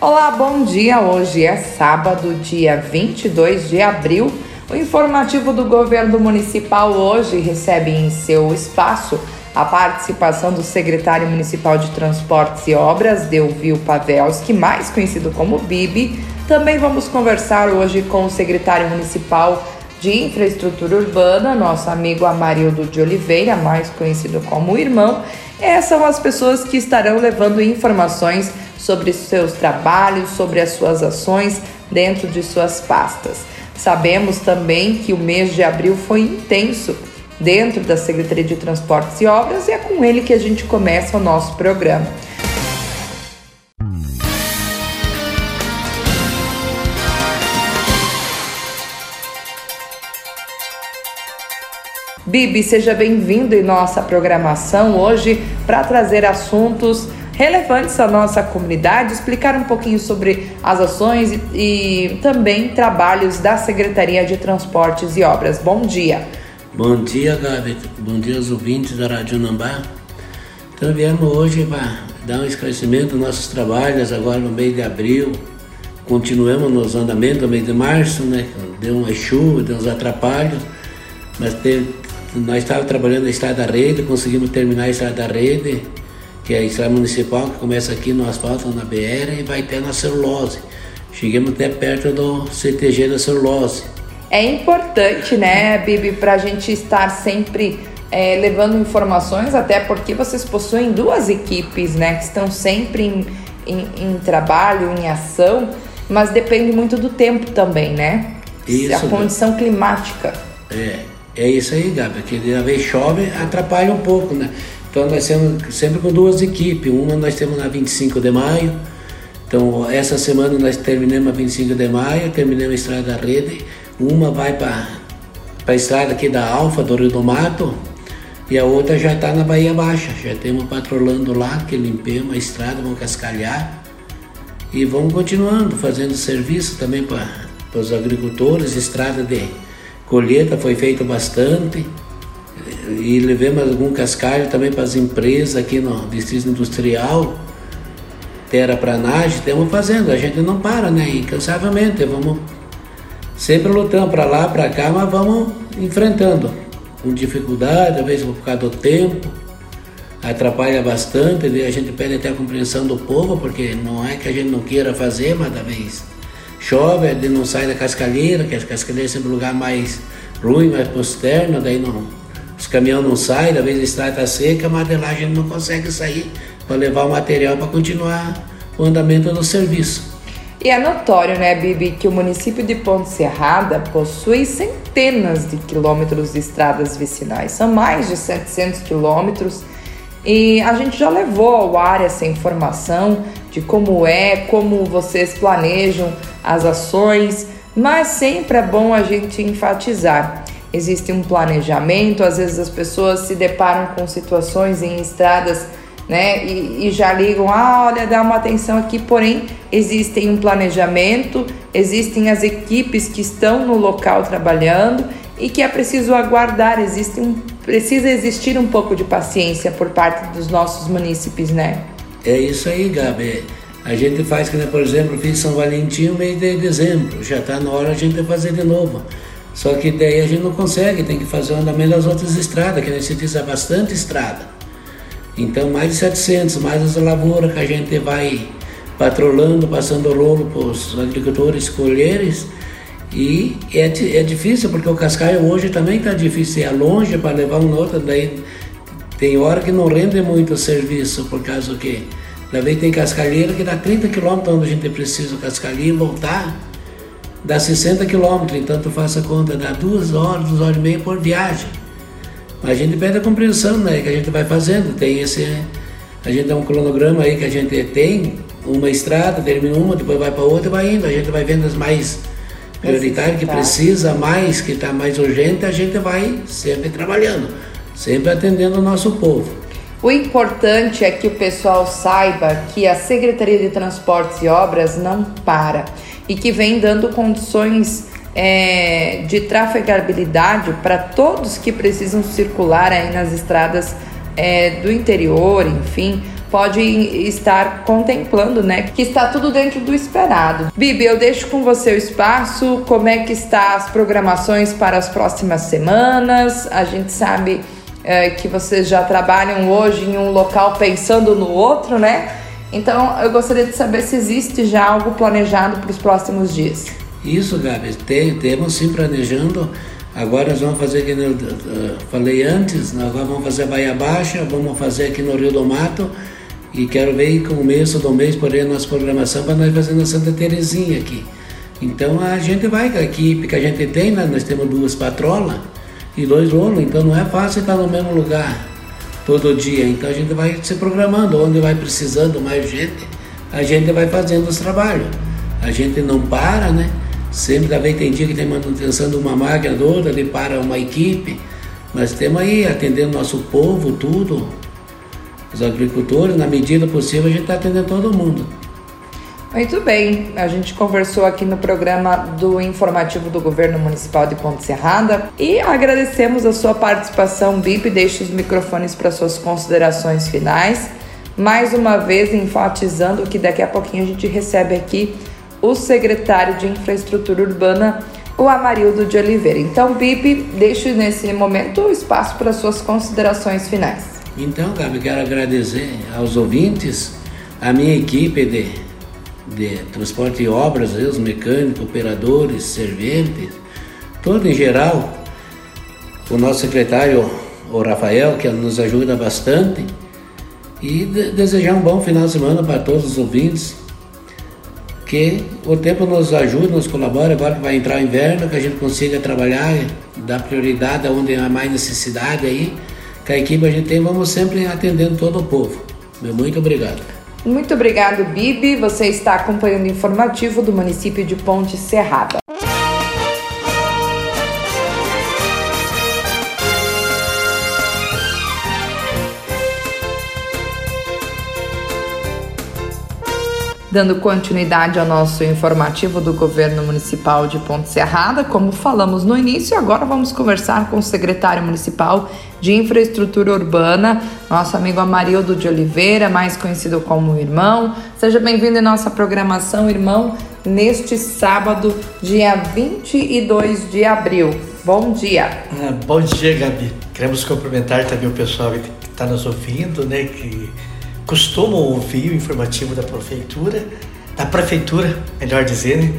Olá, bom dia. Hoje é sábado, dia 22 de abril. O informativo do governo municipal hoje recebe em seu espaço a participação do secretário municipal de Transportes e Obras, Delvio Pavelski, mais conhecido como Bibi. Também vamos conversar hoje com o secretário municipal de Infraestrutura Urbana, nosso amigo Amarildo de Oliveira, mais conhecido como Irmão. Essas são as pessoas que estarão levando informações sobre seus trabalhos, sobre as suas ações dentro de suas pastas. Sabemos também que o mês de abril foi intenso dentro da Secretaria de Transportes e Obras e é com ele que a gente começa o nosso programa. Bibi, seja bem-vindo em nossa programação hoje para trazer assuntos relevantes à nossa comunidade, explicar um pouquinho sobre as ações e, e também trabalhos da Secretaria de Transportes e Obras. Bom dia. Bom dia, Gabi. Bom dia aos ouvintes da Rádio Nambá. Então viemos hoje para dar um esclarecimento dos nossos trabalhos agora no mês de abril. Continuamos nos andamentos do mês de março, né? Deu uma chuva, deu uns atrapalhos, mas teve, nós estávamos trabalhando na estrada da rede, conseguimos terminar a estrada da rede, que é a estrada municipal, que começa aqui no asfalto, na BR, e vai até na celulose. Chegamos até perto do CTG da celulose. É importante, né, Bibi, para a gente estar sempre é, levando informações, até porque vocês possuem duas equipes, né, que estão sempre em, em, em trabalho, em ação, mas depende muito do tempo também, né? Isso, a condição climática. É, é isso aí, Gabi, que às vezes chove, atrapalha um pouco, né? Então nós temos sempre com duas equipes, uma nós temos na 25 de maio, então essa semana nós terminamos a 25 de maio, terminamos a estrada da rede, uma vai para a estrada aqui da Alfa, do Rio do Mato, e a outra já está na Bahia Baixa, já temos patrolando lá, que limpemos a estrada, vamos cascalhar. E vamos continuando fazendo serviço também para os agricultores, estrada de colheita foi feito bastante e levamos algum cascalho também para as empresas aqui no distrito industrial, terraplanagem, estamos fazendo, a gente não para, né? Incansavelmente, vamos sempre lutando para lá, para cá, mas vamos enfrentando com dificuldade, às vezes por causa do tempo, atrapalha bastante, a gente pede até a compreensão do povo, porque não é que a gente não queira fazer, mas da vez chove, ele não sai da cascalheira, que a cascalheira é sempre um lugar mais ruim, mais posterno, daí não, os caminhões não saem, da vez a estrada está seca, a gente não consegue sair para levar o material para continuar o andamento do serviço. E é notório, né, Bibi, que o município de Ponte Serrada possui centenas de quilômetros de estradas vicinais, são mais de 700 quilômetros. E a gente já levou ao ar essa informação de como é, como vocês planejam as ações, mas sempre é bom a gente enfatizar. Existe um planejamento, às vezes as pessoas se deparam com situações em estradas né? E, e, já ligam, ah, olha, dá uma atenção aqui, porém existem um planejamento, existem as equipes que estão no local trabalhando e que é preciso aguardar, existe um, precisa existir um pouco de paciência por parte dos nossos munícipes, né? É isso aí, Gabi. A gente faz, por exemplo, fiz São Valentim no mês de dezembro, já está na hora a gente fazer de novo. Só que daí a gente não consegue, tem que fazer o andamento das outras estradas, que necessita bastante estrada. Então, mais de 700, mais as lavouras que a gente vai patrolando, passando rolo para os agricultores colheres. E é, é difícil, porque o cascaio hoje também está difícil, é longe para levar um outro, daí tem hora que não rende muito o serviço, por causa que da vez tem cascalheira que dá 30 quilômetros onde a gente precisa o cascalheiro voltar, dá 60 quilômetros, então tu faça conta, dá duas horas, duas horas e meia por viagem. A gente pede a compreensão, né, que a gente vai fazendo. Tem esse, a gente dá um cronograma aí que a gente tem, uma estrada, termina uma, depois vai para outra e vai indo. A gente vai vendo as mais prioritárias, que precisa mais, que está mais urgente, a gente vai sempre trabalhando, sempre atendendo o nosso povo. O importante é que o pessoal saiba que a Secretaria de Transportes e Obras não para e que vem dando condições é, de trafegabilidade para todos que precisam circular aí nas estradas é, do interior, enfim, pode estar contemplando, né, que está tudo dentro do esperado. Bibi, eu deixo com você o espaço, como é que está as programações para as próximas semanas? A gente sabe é, que vocês já trabalham hoje em um local pensando no outro, né? Então eu gostaria de saber se existe já algo planejado para os próximos dias. Isso, Gabi, tem, temos sim planejando. Agora nós vamos fazer, que eu falei antes, nós vamos fazer a Baía Baixa, vamos fazer aqui no Rio do Mato e quero ver com o começo do mês, porém, a nossa programação para nós fazer na Santa Terezinha aqui. Então a gente vai, a equipe que a gente tem, né, nós temos duas patrolas e dois rolos, então não é fácil estar no mesmo lugar todo dia. Então a gente vai se programando, onde vai precisando mais gente, a gente vai fazendo os trabalhos. A gente não para, né? Sempre também tem dia que tem manutenção de uma máquina, outra, ali para uma equipe. Mas temos aí atendendo nosso povo, tudo, os agricultores, na medida possível a gente está atendendo todo mundo. Muito bem, a gente conversou aqui no programa do informativo do Governo Municipal de Ponte Serrada e agradecemos a sua participação, BIP. Deixe os microfones para suas considerações finais. Mais uma vez, enfatizando que daqui a pouquinho a gente recebe aqui o secretário de Infraestrutura Urbana, o Amarildo de Oliveira. Então, BIP, deixe nesse momento o espaço para suas considerações finais. Então, Gabi, quero agradecer aos ouvintes, a minha equipe de, de transporte e obras, os mecânicos, operadores, serventes, todo em geral, o nosso secretário, o Rafael, que nos ajuda bastante, e de desejar um bom final de semana para todos os ouvintes que o tempo nos ajude, nos colabora, agora que vai entrar o inverno, que a gente consiga trabalhar, dar prioridade onde há mais necessidade aí, que a equipe a gente tem, vamos sempre atendendo todo o povo. Muito obrigado. Muito obrigado, Bibi. Você está acompanhando o informativo do município de Ponte Serrada. Dando continuidade ao nosso informativo do governo municipal de Ponte Serrada, como falamos no início, agora vamos conversar com o secretário municipal de infraestrutura urbana, nosso amigo Amarildo de Oliveira, mais conhecido como Irmão. Seja bem-vindo em nossa programação, Irmão, neste sábado, dia 22 de abril. Bom dia. Ah, bom dia, Gabi. Queremos cumprimentar também o pessoal que está nos ouvindo, né? Que costumam ouvir o informativo da prefeitura, da prefeitura, melhor dizer, né?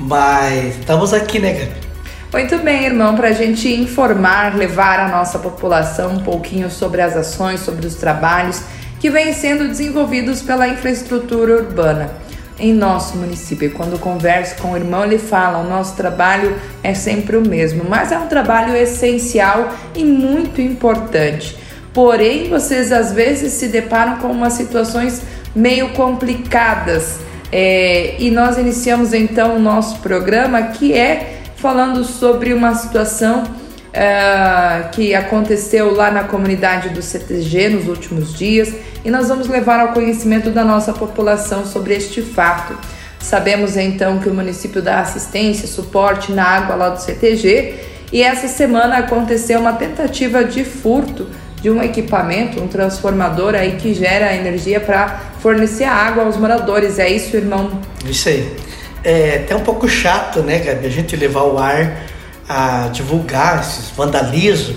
Mas estamos aqui, né, Gabi? Muito bem, irmão, para a gente informar, levar a nossa população um pouquinho sobre as ações, sobre os trabalhos que vêm sendo desenvolvidos pela infraestrutura urbana em nosso município. Quando converso com o irmão, ele fala: o nosso trabalho é sempre o mesmo, mas é um trabalho essencial e muito importante. Porém, vocês às vezes se deparam com umas situações meio complicadas. É, e nós iniciamos então o nosso programa que é falando sobre uma situação é, que aconteceu lá na comunidade do CTG nos últimos dias e nós vamos levar ao conhecimento da nossa população sobre este fato. Sabemos então que o município dá assistência, suporte na água lá do CTG e essa semana aconteceu uma tentativa de furto de um equipamento, um transformador aí que gera energia para fornecer água aos moradores. É isso, irmão? Isso aí. É até um pouco chato, né, Gabi, a gente levar o ar a divulgar esses vandalismos,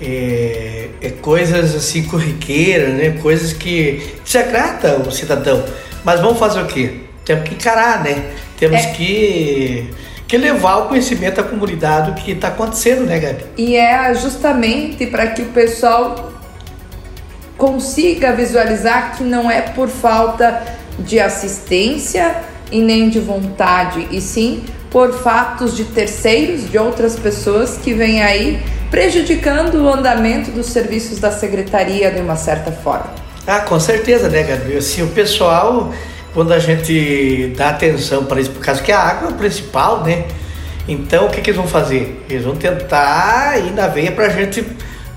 é, é coisas assim corriqueiras, né, coisas que desagrada o cidadão. Mas vamos fazer o quê? Temos que encarar, né? Temos é. que que levar o conhecimento à comunidade do que está acontecendo, né, Gabi? E é justamente para que o pessoal consiga visualizar que não é por falta de assistência e nem de vontade, e sim por fatos de terceiros, de outras pessoas que vêm aí prejudicando o andamento dos serviços da secretaria de uma certa forma. Ah, com certeza, né, Gabi? Assim, o pessoal quando a gente dá atenção para isso, por causa que a água é o principal, né? Então o que, que eles vão fazer? Eles vão tentar ir na veia para a gente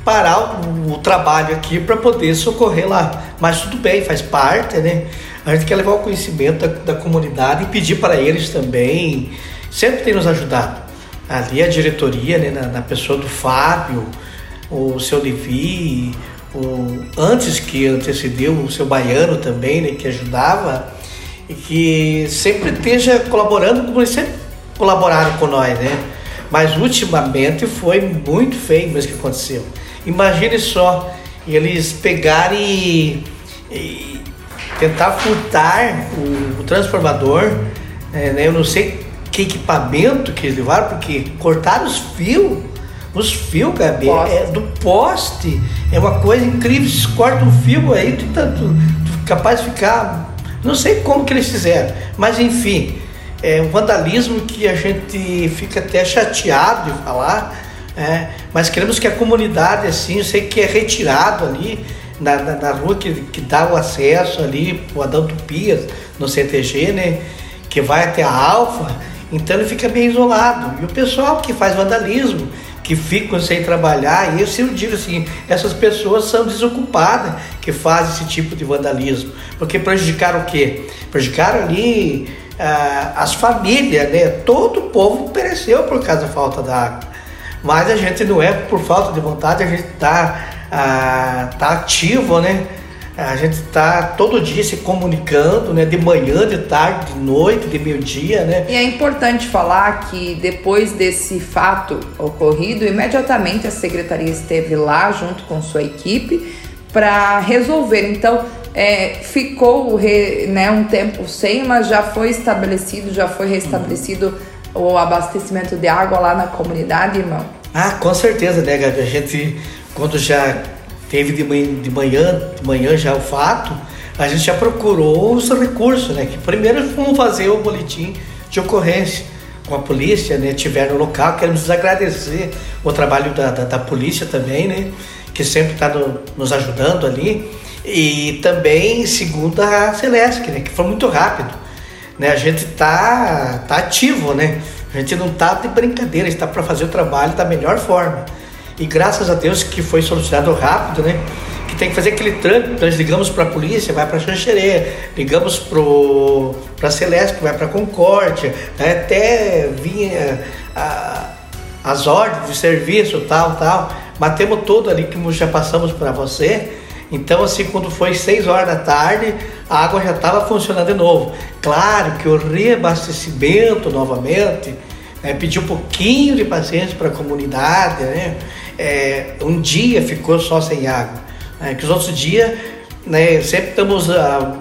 parar o, o trabalho aqui para poder socorrer lá. Mas tudo bem, faz parte, né? A gente quer levar o conhecimento da, da comunidade e pedir para eles também. Sempre tem nos ajudado. Ali a diretoria, né, na, na pessoa do Fábio, o seu Levi, o, antes que antecedeu o seu baiano também, né, que ajudava, e que sempre esteja colaborando, como eles sempre colaboraram com nós, né? Mas ultimamente foi muito feio mesmo que aconteceu. Imagine só, eles pegarem e, e tentar furtar o, o transformador, é, né? eu não sei que equipamento que eles levaram, porque cortaram os fios, os fios, Gabi, é, do poste, é uma coisa incrível, se corta um fio aí, tu, tá, tu, tu capaz de ficar, não sei como que eles fizeram, mas enfim, é um vandalismo que a gente fica até chateado de falar, é, mas queremos que a comunidade, assim, eu sei que é retirado ali na, na, na rua que, que dá o acesso ali, o Adão Tupias, no CTG, né? Que vai até a Alfa, então ele fica bem isolado. E o pessoal que faz vandalismo, que ficam sem trabalhar, e eu sempre digo assim, essas pessoas são desocupadas que fazem esse tipo de vandalismo. Porque prejudicaram o quê? Prejudicaram ali ah, as famílias, né? Todo o povo pereceu por causa da falta da água. Mas a gente não é por falta de vontade, a gente está ah, tá ativo, né? A gente está todo dia se comunicando, né? De manhã, de tarde, de noite, de meio-dia, né? E é importante falar que depois desse fato ocorrido, imediatamente a secretaria esteve lá junto com sua equipe para resolver. Então, é, ficou né, um tempo sem, mas já foi estabelecido, já foi restabelecido o abastecimento de água lá na comunidade, irmão? Ah, com certeza, né, Gabi? A gente, quando já teve de manhã, de manhã, de manhã já o fato, a gente já procurou os recursos, né? Que primeiro fomos fazer o boletim de ocorrência com a polícia, né? Tiveram no local, queremos agradecer o trabalho da, da, da polícia também, né? Que sempre está no, nos ajudando ali. E também, segundo a Celeste, né, que foi muito rápido. Né? A gente tá, tá ativo, né? A gente não tá de brincadeira, está para fazer o trabalho da melhor forma. E graças a Deus que foi solucionado rápido, né? Que tem que fazer aquele trânsito, nós ligamos para a polícia, vai para Xanxerê, ligamos para Celeste, que vai para Concórdia, né? até vinha a, as ordens de serviço, tal, tal. Batemos tudo ali que já passamos para você então, assim, quando foi 6 horas da tarde, a água já estava funcionando de novo. Claro que o reabastecimento novamente é, pediu um pouquinho de paciência para a comunidade, né? É, um dia ficou só sem água, né? que os outros dias né, sempre estamos uh,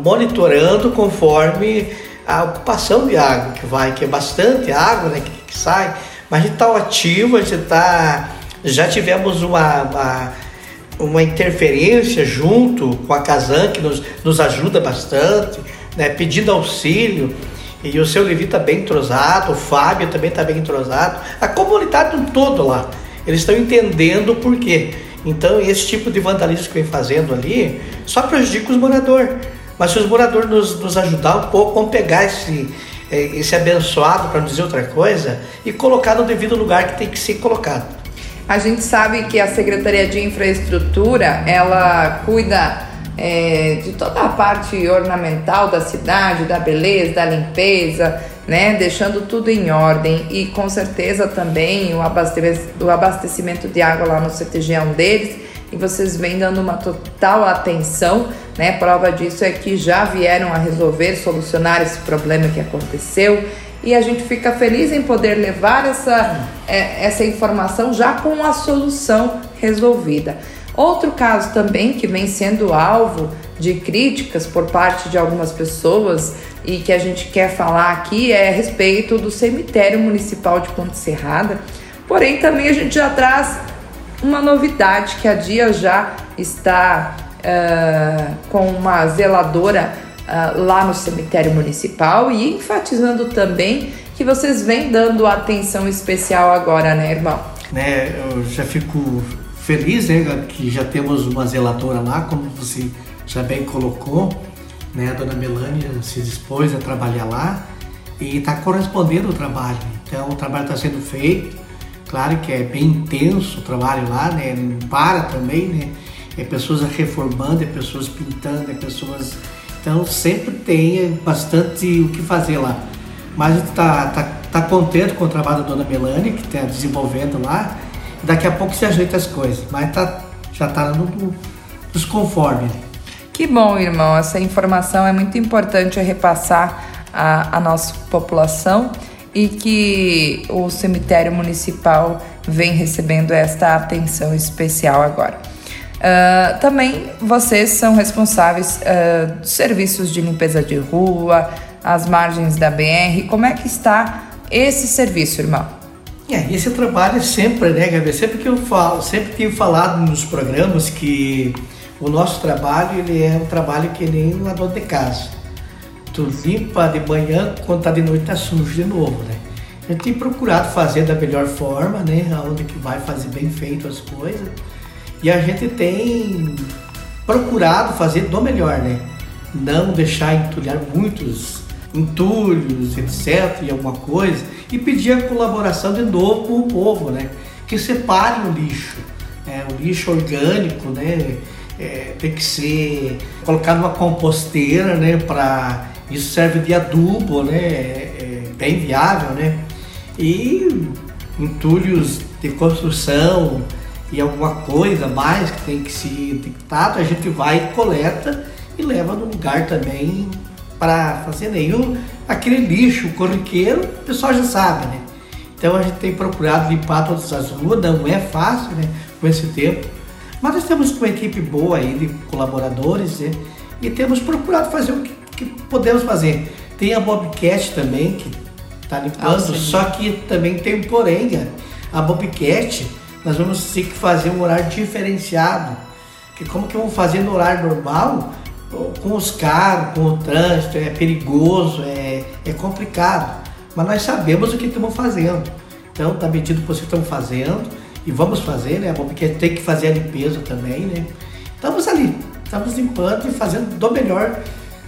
monitorando conforme a ocupação de água que vai, que é bastante água né, que, que sai, mas a gente está ativo, a gente está. Já tivemos uma, uma uma interferência junto com a Casan, que nos, nos ajuda bastante, né, pedindo auxílio. E o seu Levi está bem entrosado, o Fábio também está bem entrosado, a comunidade no todo lá. Eles estão entendendo o porquê. Então, esse tipo de vandalismo que vem fazendo ali só prejudica os moradores. Mas se os moradores nos, nos ajudar um pouco, vamos pegar esse, eh, esse abençoado, para não dizer outra coisa, e colocar no devido lugar que tem que ser colocado. A gente sabe que a Secretaria de Infraestrutura ela cuida é, de toda a parte ornamental da cidade, da beleza, da limpeza, né? Deixando tudo em ordem e com certeza também o abastecimento de água lá no CTG é um deles e vocês vêm dando uma total atenção, né? Prova disso é que já vieram a resolver, solucionar esse problema que aconteceu e a gente fica feliz em poder levar essa, é, essa informação já com a solução resolvida. Outro caso também que vem sendo alvo de críticas por parte de algumas pessoas e que a gente quer falar aqui é a respeito do cemitério municipal de Ponte Serrada. Porém, também a gente já traz uma novidade que a Dia já está uh, com uma zeladora uh, lá no cemitério municipal e enfatizando também que vocês vêm dando atenção especial agora, né, irmão? Né, eu já fico feliz, né, que já temos uma zeladora lá, como você já bem colocou, né, a dona Melânia se dispôs a trabalhar lá e está correspondendo o trabalho. Então, o trabalho está sendo feito, claro que é bem intenso o trabalho lá, né, não para também, né, é pessoas reformando, é pessoas pintando, é pessoas então sempre tem bastante o que fazer lá. Mas a gente está tá, tá contente com o trabalho da dona Melania, que está desenvolvendo lá. Daqui a pouco se ajeita as coisas. Mas tá, já está no, nos conforme. Que bom, irmão. Essa informação é muito importante repassar a nossa população e que o cemitério municipal vem recebendo esta atenção especial agora. Uh, também vocês são responsáveis uh, dos serviços de limpeza de rua, as margens da BR. Como é que está esse serviço, irmão? É, esse trabalho é sempre, né, Gabi? Sempre que eu falo, sempre tenho falado nos programas que o nosso trabalho ele é um trabalho que nem uma dona de casa. Tu limpa de manhã, quando tá de noite tá sujo de novo, né? Gente tem procurado fazer da melhor forma, né? Aonde que vai fazer bem feito as coisas. E a gente tem procurado fazer do melhor, né? Não deixar entulhar muitos entulhos, etc, e alguma coisa, e pedir a colaboração de novo com o povo, né? Que separe o lixo, né? o lixo orgânico, né? É, tem que ser colocado numa composteira, né? Para isso serve de adubo, né? É, é bem viável, né? E entulhos de construção e alguma coisa mais que tem que ser detectado, a gente vai coleta e leva no lugar também para fazer nenhum. Aquele lixo corriqueiro, o pessoal já sabe, né? Então a gente tem procurado limpar todas as ruas, não é fácil, né? Com esse tempo. Mas nós temos uma equipe boa aí de colaboradores né? e temos procurado fazer o que, que podemos fazer. Tem a Bobcat também, que está limpando, ah, só que também tem porém, cara. A Bobcat, nós vamos ter que fazer um horário diferenciado. Que como que vamos fazer no horário normal? Com os carros, com o trânsito, é perigoso, é, é complicado. Mas nós sabemos o que estamos fazendo. Então, está metido que vocês estão fazendo e vamos fazer, né? Porque tem que fazer a limpeza também, né? Estamos ali, estamos limpando e fazendo do melhor,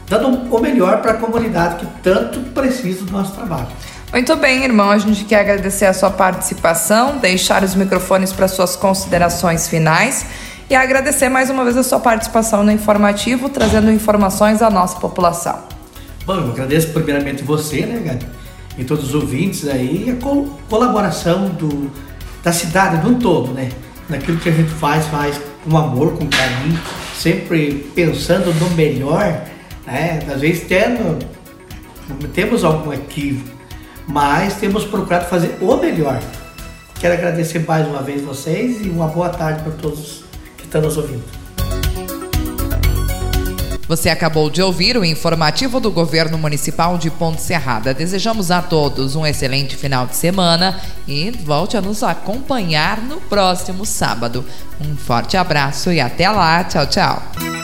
dando o melhor para a comunidade que tanto precisa do nosso trabalho. Muito bem, irmão. A gente quer agradecer a sua participação, deixar os microfones para suas considerações finais e agradecer mais uma vez a sua participação no informativo, trazendo informações à nossa população. Bom, eu agradeço primeiramente você, né, Gabi, e todos os ouvintes aí, e a col colaboração do, da cidade no todo, né? Naquilo que a gente faz, faz com amor, com carinho, sempre pensando no melhor, né? Às vezes tendo, temos algum equívoco, mas temos procurado fazer o melhor. Quero agradecer mais uma vez vocês e uma boa tarde para todos está nos ouvindo. Você acabou de ouvir o informativo do Governo Municipal de Ponte Serrada. Desejamos a todos um excelente final de semana e volte a nos acompanhar no próximo sábado. Um forte abraço e até lá. Tchau, tchau.